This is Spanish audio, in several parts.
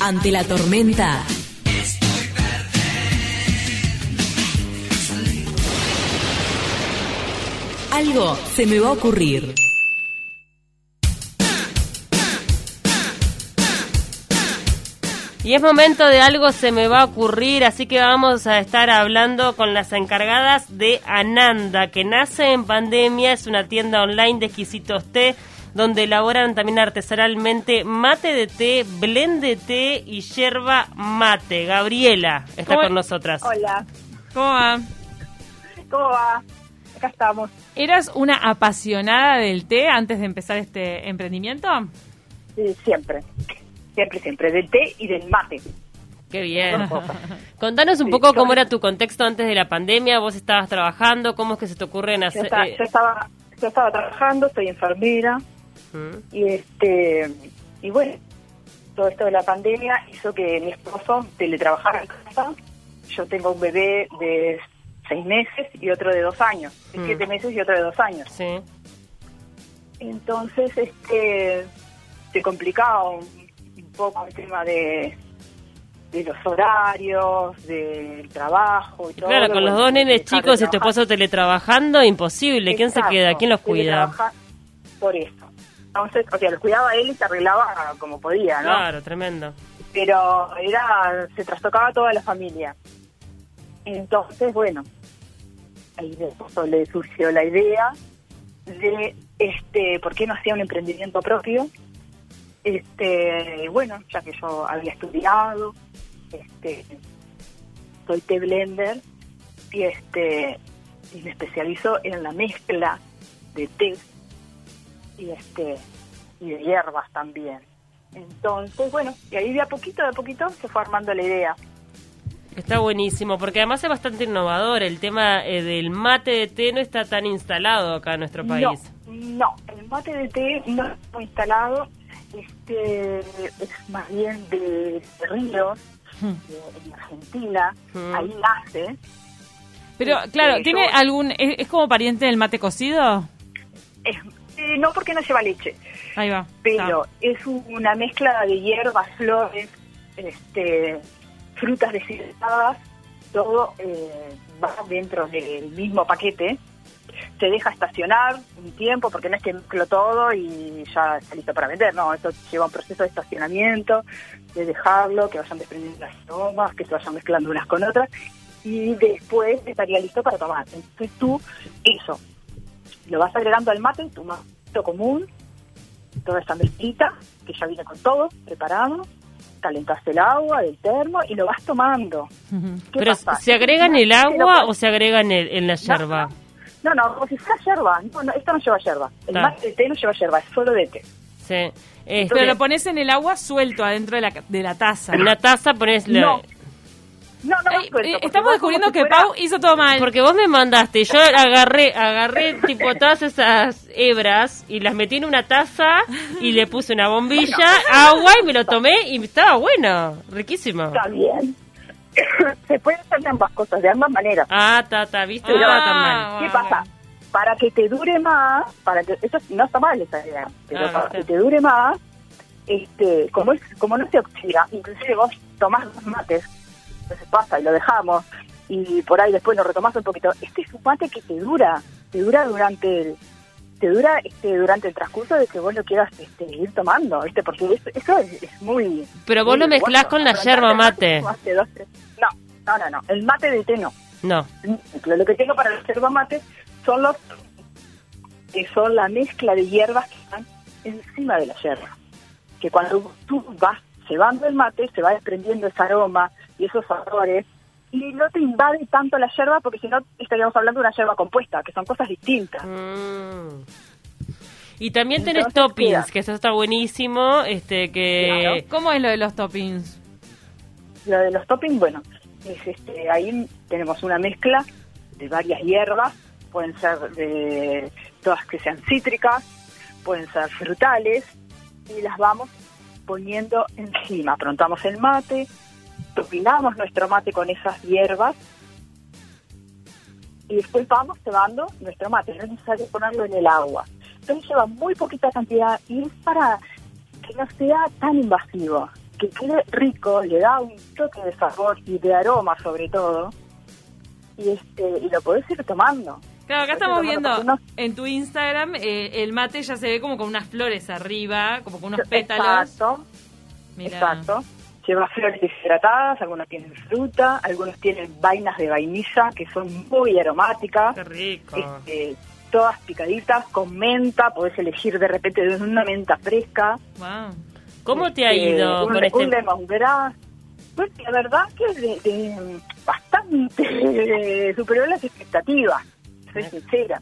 Ante la tormenta. Algo se me va a ocurrir. Y es momento de algo se me va a ocurrir, así que vamos a estar hablando con las encargadas de Ananda, que nace en pandemia, es una tienda online de exquisitos té, donde elaboran también artesanalmente mate de té, blend de té y yerba mate. Gabriela está ¿Cómo- con nosotras. Hola, ¿Cómo va? ¿cómo va? Acá estamos. ¿Eras una apasionada del té antes de empezar este emprendimiento? Sí, siempre, siempre, siempre, del té y del mate. Qué bien. Contanos un Sí, poco yo- cómo era tu contexto antes de la pandemia, vos estabas trabajando, cómo es que se te ocurren Yo, hacer... esta- eh, yo estaba, yo estaba trabajando, soy enfermera Y este y bueno, todo esto de la pandemia hizo que mi esposo teletrabajara en casa. Yo tengo un bebé de seis meses y otro de dos años, de Mm. siete meses y otro de dos años. Sí. Entonces, este, se complicaba un, un poco el tema de, de los horarios, del trabajo y todo. claro, con los dos nenes chicos y tu esposo teletrabajando, imposible. ¿Quién se queda? ¿Quién los cuida? Por eso. Entonces, o sea, los cuidaba él y se arreglaba como podía, ¿no? Claro, tremendo. Pero era, se trastocaba toda la familia. Entonces, bueno, ahí le surgió la idea de, este, ¿por qué no hacía un emprendimiento propio? Este, bueno, ya que yo había estudiado, este, soy té blender y este, y me especializo en la mezcla de té y este, y de hierbas también. Entonces, bueno, y ahí de a poquito, de a poquito se fue armando la idea. Está buenísimo, porque además es bastante innovador. El tema eh, del mate de té no está tan instalado acá en nuestro país. No, no, el mate de té no está instalado, este es más bien de, de ríos, de- en Argentina, Mm. ahí nace. Pero, Este, claro, ¿tiene yo- algún... Es, es como pariente del mate cocido? Es, eh, no porque no lleva leche, Ahí va. pero es una mezcla de hierbas, flores, este, frutas deshidratadas, todo eh, va dentro del mismo paquete. Se deja estacionar un tiempo, porque no es que mezclo todo y ya está listo para vender, no, esto lleva un proceso de estacionamiento, de dejarlo, que vayan desprendiendo las aromas, que se vayan mezclando unas con otras, y después estaría listo para tomar. Entonces tú, eso, lo vas agregando al mate, tu mate común, toda esta mezclita, que ya viene con todo preparado, calentás el agua del termo y lo vas tomando. Ujú. ¿Qué Pero pasa? ¿se agrega en el agua o se agrega en, el- en la yerba? No, no, como si fuera yerba. No, no, esto no lleva yerba. El mate de té no lleva yerba, es solo de té. Sí. Este, Pero lo pones en el agua suelto adentro de la, de la taza. en una taza pones la... No. No, no, suelto, eh, estamos descubriendo que fuera- Pau hizo todo mal. Porque vos me mandaste, yo agarré, agarré tipo todas esas hebras y las metí en una taza y le puse una bombilla, agua y me lo tomé y estaba bueno, riquísimo. Está bien. Se puede hacer de ambas cosas, de ambas maneras. Ah, ta, ta, ¿viste? Ah, No tan mal. ¿Qué pasa? Para que te dure más, para que eso no está mal esa idea, pero Ah, para está. que te dure más, este, como es, como no se oxida, inclusive vos tomás dos mates, entonces pasa y lo dejamos y por ahí después lo retomás un poquito. Este es un mate que te dura, te dura durante el te dura este durante el transcurso de que vos lo quieras este, ir tomando, ¿viste? Porque eso, eso es, es muy Pero vos muy lo mezclás bueno. con la yerba mate. dos, No, no, no, no, el mate de té no. No. Lo que tengo para el yerba mate son los que son la mezcla de hierbas que están encima de la yerba. Que cuando tú vas cebando el mate, se va desprendiendo ese aroma y esos sabores y no te invade tanto la yerba porque si no estaríamos hablando de una yerba compuesta, que son cosas distintas. Mm. Y también tenés Entonces, toppings, queda. que eso está buenísimo, este que ¿Cómo es lo de los toppings? Lo de los toppings, bueno, es este, ahí tenemos una mezcla de varias hierbas, pueden ser de todas que sean cítricas, pueden ser frutales, y las vamos poniendo encima. Aprontamos el mate, topinamos nuestro mate con esas hierbas y después vamos cebando nuestro mate. No es necesario ponerlo en el agua. Entonces lleva muy poquita cantidad y es para que no sea tan invasivo, que quede rico, le da un toque de sabor y de aroma sobre todo, y este y lo podés ir tomando. Claro, acá estamos viendo en tu Instagram eh, el mate ya se ve como con unas flores arriba, como con unos pétalos. Exacto, Mirá. exacto. Lleva flores deshidratadas, algunos tienen fruta, algunos tienen vainas de vainilla que son muy aromáticas. Qué rico. este, todas picaditas con menta, podés elegir de repente de una menta fresca. Wow. ¿Cómo te ha Este, ido un, con este? un lemongrass. Pues la verdad que de, de bastante superior a las expectativas, soy sincera.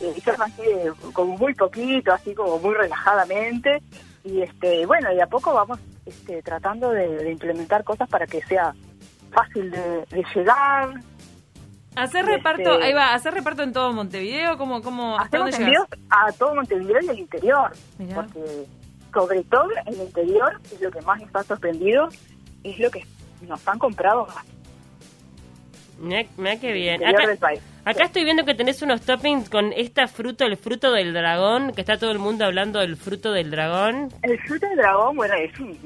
Eh, yo arranqué como muy poquito, así como muy relajadamente, y este bueno, y a poco vamos este, tratando de, de implementar cosas para que sea fácil de, de llegar. Hacer Este- reparto, ahí va, hacer reparto en todo Montevideo, ¿cómo, cómo, hasta dónde llegas? a todo Montevideo y el interior, Mirá. porque sobre todo en el interior es lo que más nos ha sorprendido, es lo que nos han comprado más mirá qué bien. Acá, del país. Acá estoy viendo que tenés unos toppings con esta fruta, el fruto del dragón, que está todo el mundo hablando del fruto del dragón. El fruto del dragón, bueno, es un,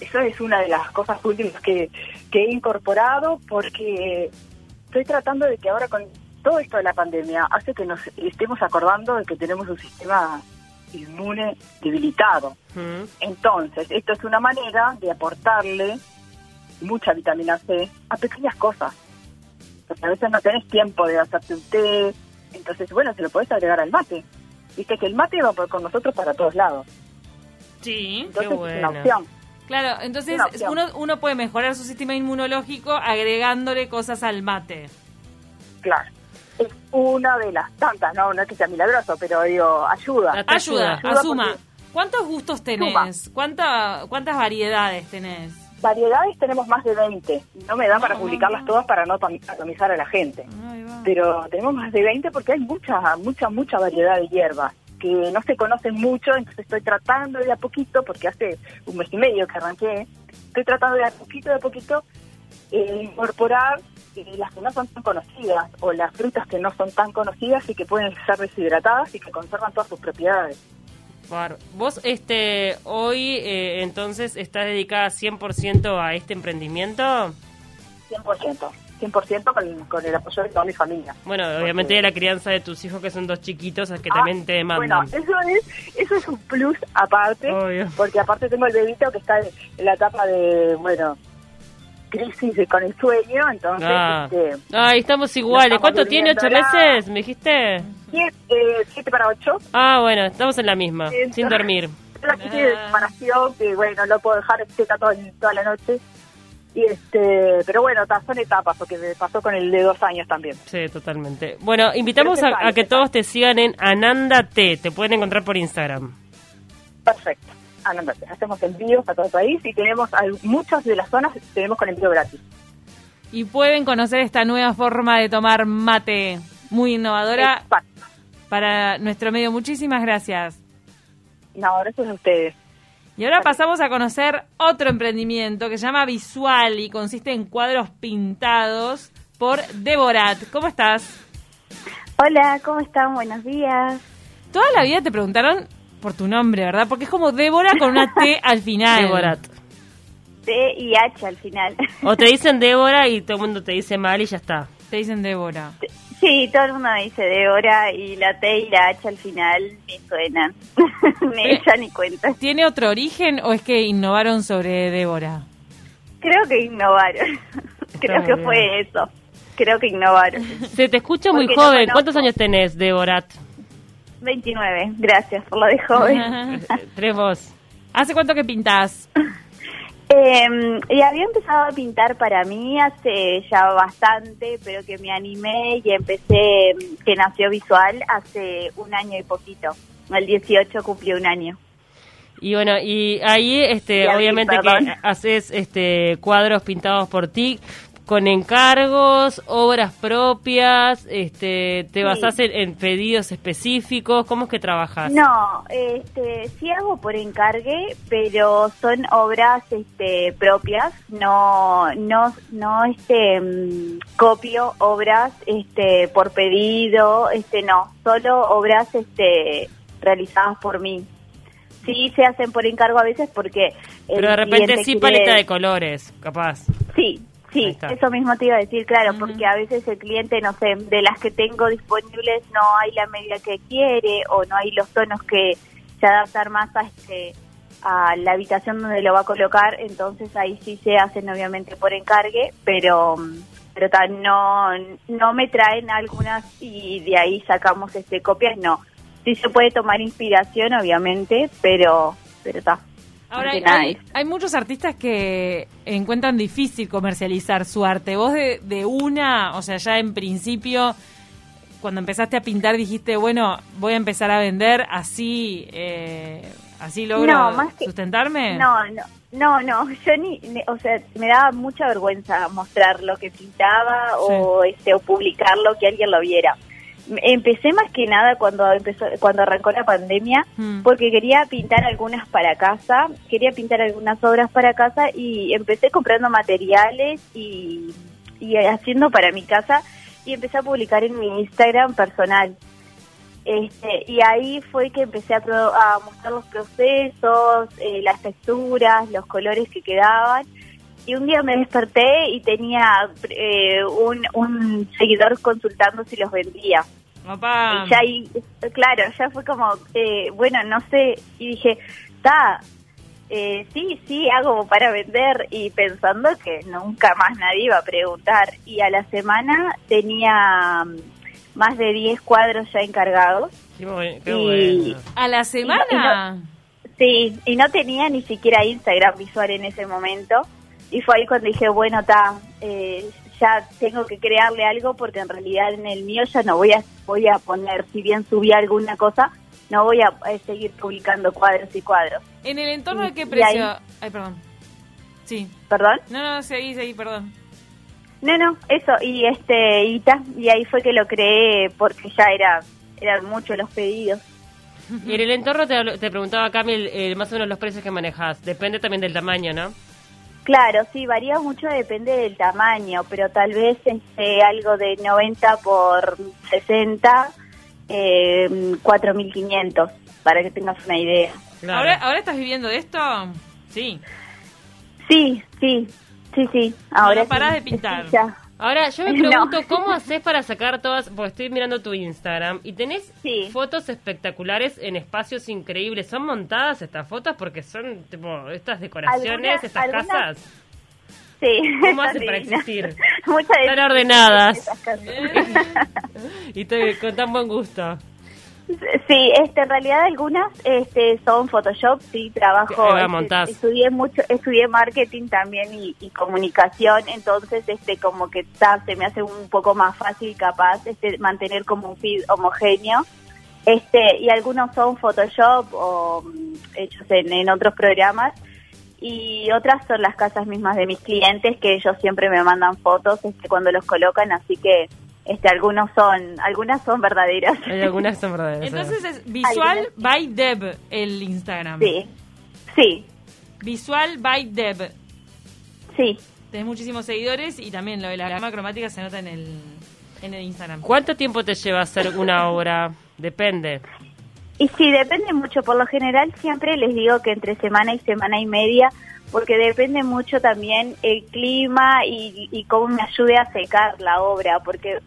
eso es una de las cosas últimas que, que he incorporado porque estoy tratando de que ahora con todo esto de la pandemia hace que nos estemos acordando de que tenemos un sistema inmune debilitado. Mm. Entonces, esto es una manera de aportarle mucha vitamina C a pequeñas cosas. A veces no tenés tiempo de hacerte un té, entonces, bueno, se lo podés agregar al mate. Viste que el mate va por- con nosotros para todos lados. Sí. Entonces Qué es bueno. una opción. Claro, entonces uno, uno puede mejorar su sistema inmunológico agregándole cosas al mate. Claro. Es una de las tantas, no, no es que sea milagroso, pero digo, ayuda. Ayuda, ayuda. asuma. porque- ¿Cuántos gustos tenés? ¿Cuánta, ¿Cuántas variedades tenés? Variedades tenemos más de 20. No me da para Ah. publicarlas todas para no atom- atomizar a la gente. Pero tenemos más de 20 porque hay mucha, mucha, mucha variedad de hierbas que no se conocen mucho, entonces estoy tratando de a poquito, porque hace un mes y medio que arranqué, estoy tratando de a poquito, de a poquito, eh, incorporar eh, las que no son tan conocidas o las frutas que no son tan conocidas y que pueden ser deshidratadas y que conservan todas sus propiedades. Vos, este, hoy, eh, entonces, estás dedicada 100% a este emprendimiento. 100%, 100% con, con el apoyo de toda mi familia. Bueno, obviamente de la crianza de tus hijos, que son dos chiquitos, que también te Ah, demandan. Bueno, eso es, eso es un plus aparte, Obvio. porque aparte tengo el bebito que está en la etapa de, bueno, crisis de- con el sueño, entonces, Ah. este, Ay, estamos iguales. estamos ¿Cuánto tiene? ¿Ocho meses? ¿Me dijiste? Siete, eh, siete para ocho, Ah, bueno, estamos en la misma, sin dormir. la crisis de Ah. separación, que bueno, no puedo dejar seca toda, toda la noche, y este, pero bueno, son etapas, porque me pasó con el de dos años también. Sí, totalmente. Bueno, invitamos a, a que todos te sigan en Ananda T. Te pueden encontrar por Instagram. Perfecto. Andate. Hacemos envíos a todo el país y tenemos al- muchas de las zonas tenemos con envío gratis. Y pueden conocer esta nueva forma de tomar mate, muy innovadora Exacto. para nuestro medio. Muchísimas gracias. No, gracias a ustedes. Y ahora pasamos a conocer otro emprendimiento que se llama Visual y consiste en cuadros pintados por Devorat. ¿Cómo estás? Hola, ¿cómo están? Buenos días. Toda la vida te preguntaron por tu nombre, ¿verdad? Porque es como Débora con una T al final. Devorat. T y H al final. O te dicen Débora y todo el mundo te dice mal y ya está. Te dicen Débora. Sí, todo el mundo me dice Débora y la T y la H al final me suenan. me Eh. echan ni cuenta. ¿Tiene otro origen o es que innovaron sobre Débora? Creo que innovaron. Creo que bien. fue eso. Creo que innovaron. Se te escucha muy Porque joven. ¿Cuántos años tenés, Devorat? 29, gracias por lo de joven. Tres vos. ¿Hace cuánto que pintás? Eh, y había empezado a pintar para mí hace ya bastante, pero que me animé y empecé, mm, que nació visual hace un año y poquito. El 18 cumplió un año. Y bueno, y ahí, este, Y a mí, obviamente perdón. que haces este cuadros pintados por ti con encargos, obras propias, este, te Sí. basás en, en pedidos específicos, ¿cómo es que trabajas? No, este, sí hago por encargue, pero son obras este, propias, no, no, no este, mm, copio obras este, por pedido, este, no, solo obras este, realizadas por mí. Sí se hacen por encargo a veces porque Pero de repente sí quiere- paleta de colores, capaz. Sí, sí, eso mismo te iba a decir, claro, porque a veces el cliente, no sé, de las que tengo disponibles no hay la medida que quiere o no hay los tonos que se adaptan más a este a la habitación donde lo va a colocar, entonces ahí sí se hacen obviamente por encargue, pero pero no no me traen algunas y de ahí sacamos este copias, no. Sí se puede tomar inspiración obviamente, pero pero está. Ahora, hay, hay- muchos artistas que encuentran difícil comercializar su arte. Vos de, de una, o sea, ya en principio, cuando empezaste a pintar dijiste, bueno, voy a empezar a vender, así eh, así logro No, más que- sustentarme. No, no, no, no, yo ni, ni- o sea, me daba mucha vergüenza mostrar lo que pintaba o este o publicarlo que alguien lo viera. Empecé más que nada cuando empezó cuando arrancó la pandemia Mm. porque quería pintar algunas para casa, quería pintar algunas obras para casa y empecé comprando materiales y, y haciendo para mi casa y empecé a publicar en mi Instagram personal. Este, y ahí fue que empecé a, pro- a mostrar los procesos, eh, las texturas, los colores que quedaban. Y un día me desperté y tenía eh, un, un seguidor consultando si los vendía. Opa. Y ya ahí, claro, ya fue como, eh, bueno, no sé, y dije, está, eh, sí, sí, hago para vender y pensando que nunca más nadie iba a preguntar. Y a la semana tenía mm, más de 10 cuadros ya encargados. Qué, bu- qué Y- bueno. ¿A la semana? Sí, y no tenía ni siquiera Instagram visual en ese momento. Y fue ahí cuando dije, bueno, está, eh, ya tengo que crearle algo porque en realidad en el mío ya no voy a, voy a poner, si bien subí alguna cosa, no voy a, eh, seguir publicando cuadros y cuadros. ¿En el entorno de qué precio? ahí- Ay, perdón. Sí. ¿Perdón? No, no, seguí, seguí, perdón. No, no, eso, y este, y, ta, y ahí fue que lo creé porque ya era, eran muchos los pedidos. Y en el entorno te, hablo- te preguntaba, Camil, eh, más o menos los precios que manejas. Depende también del tamaño, ¿no? Claro, sí, varía mucho, depende del tamaño, pero tal vez este, algo de 90 por 60, eh, 4.500, para que tengas una idea. Claro. ¿Ahora, ¿Ahora estás viviendo de esto? Sí. Sí, sí, sí, sí, ahora no parás sí, de pintar. sí, ya. Ahora, yo me No. pregunto, ¿cómo haces para sacar todas? Porque estoy mirando tu Instagram y tenés Sí. fotos espectaculares en espacios increíbles. ¿Son montadas estas fotos? Porque son, tipo, estas decoraciones, estas algunas- casas. Sí, ¿Cómo hacen para existir? Muchas Están ordenadas. Y te, con tan buen gusto. Sí, este, en realidad algunas este, son Photoshop, sí, trabajo, este, estudié mucho, estudié marketing también y, y comunicación, entonces este como que ta, se me hace un poco más fácil capaz este mantener como un feed homogéneo. Este, y algunos son Photoshop o mm, hechos en, en otros programas y otras son las casas mismas de mis clientes que ellos siempre me mandan fotos este cuando los colocan, así que este algunos son algunas son verdaderas. Hay algunas son verdaderas. Entonces es Visual by Deb el Instagram. Sí, sí, Visual by Deb. sí. Tenés muchísimos seguidores y también lo de la gama cromática se nota en el, en el Instagram. ¿Cuánto tiempo te lleva hacer una obra? Depende. Y sí, depende mucho. Por lo general siempre les digo que entre semana y semana y media, porque depende mucho también el clima y, cómo me ayude a secar la obra, porque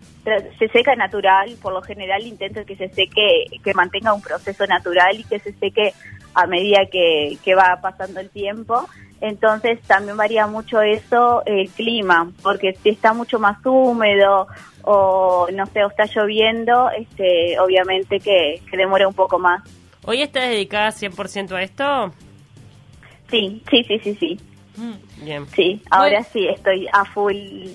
se seca natural, por lo general intento que se seque, que mantenga un proceso natural y que se seque a medida que, que va pasando el tiempo. Entonces también varía mucho eso, el clima, porque si está mucho más húmedo o no sé, o está lloviendo, este, obviamente que, que demora un poco más. ¿Hoy estás dedicada 100% a esto? Sí, sí, sí, sí, sí, Mm. Bien. sí. Ahora Bueno. sí estoy a full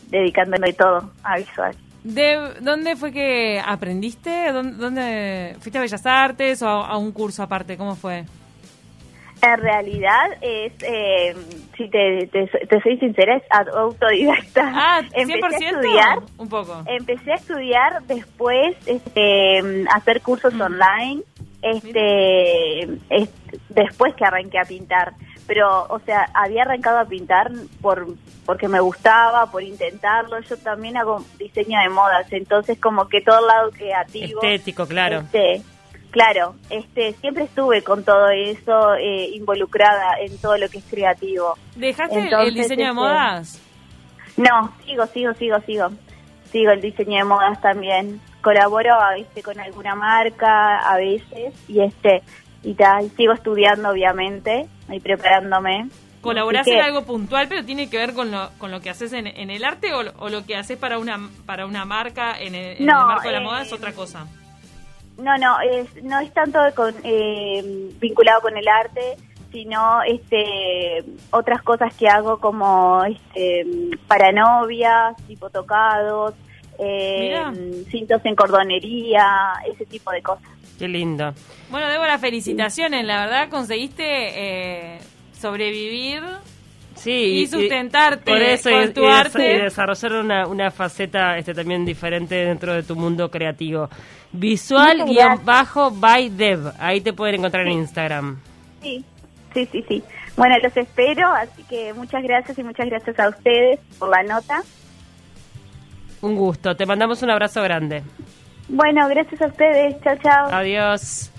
dedicándome todo a visual. Deb, ¿dónde fue que aprendiste? ¿Dónde, dónde- fuiste a Bellas Artes o a, a un curso aparte? ¿Cómo fue? En realidad es, eh, si te, te, te soy sincera, es autodidacta. Ah, 100%. Empecé a estudiar, Un poco. empecé a estudiar después, este, hacer cursos online, este, es- después que arranqué a pintar. Pero, o sea, había arrancado a pintar por porque me gustaba, por intentarlo. Yo también hago diseño de modas, entonces como que todo el lado creativo. Estético, claro. Este, claro, este, siempre estuve con todo eso eh, involucrada en todo lo que es creativo. ¿Dejaste el- diseño de este, modas? No, sigo, sigo, sigo, sigo. Sigo el diseño de modas también. Colaboro a veces con alguna marca, a veces, y este, y tal, sigo estudiando obviamente, y preparándome. ¿Colaborás que- en algo puntual, pero tiene que ver con lo, con lo que haces en, en el arte o, lo- o lo que haces para una para una marca en el, en No, el marco de la eh, moda es otra cosa? No, no, es, no es tanto con, eh, vinculado con el arte, sino este otras cosas que hago como este para novias, tipo tocados, eh, cintos en cordonería, ese tipo de cosas. Qué lindo. Bueno, Débora, felicitaciones. La verdad, conseguiste eh, sobrevivir Sí, y sustentarte por eso con y- tu y arte. y desarrollar una, una faceta este también diferente dentro de tu mundo creativo. Visual guion bajo by Dev. Ahí te pueden encontrar en Instagram. Sí, sí, sí, sí. Bueno, los espero, así que muchas gracias y muchas gracias a ustedes por la nota. Un gusto. Te mandamos un abrazo grande. Bueno, gracias a ustedes. Chao, chao. Adiós.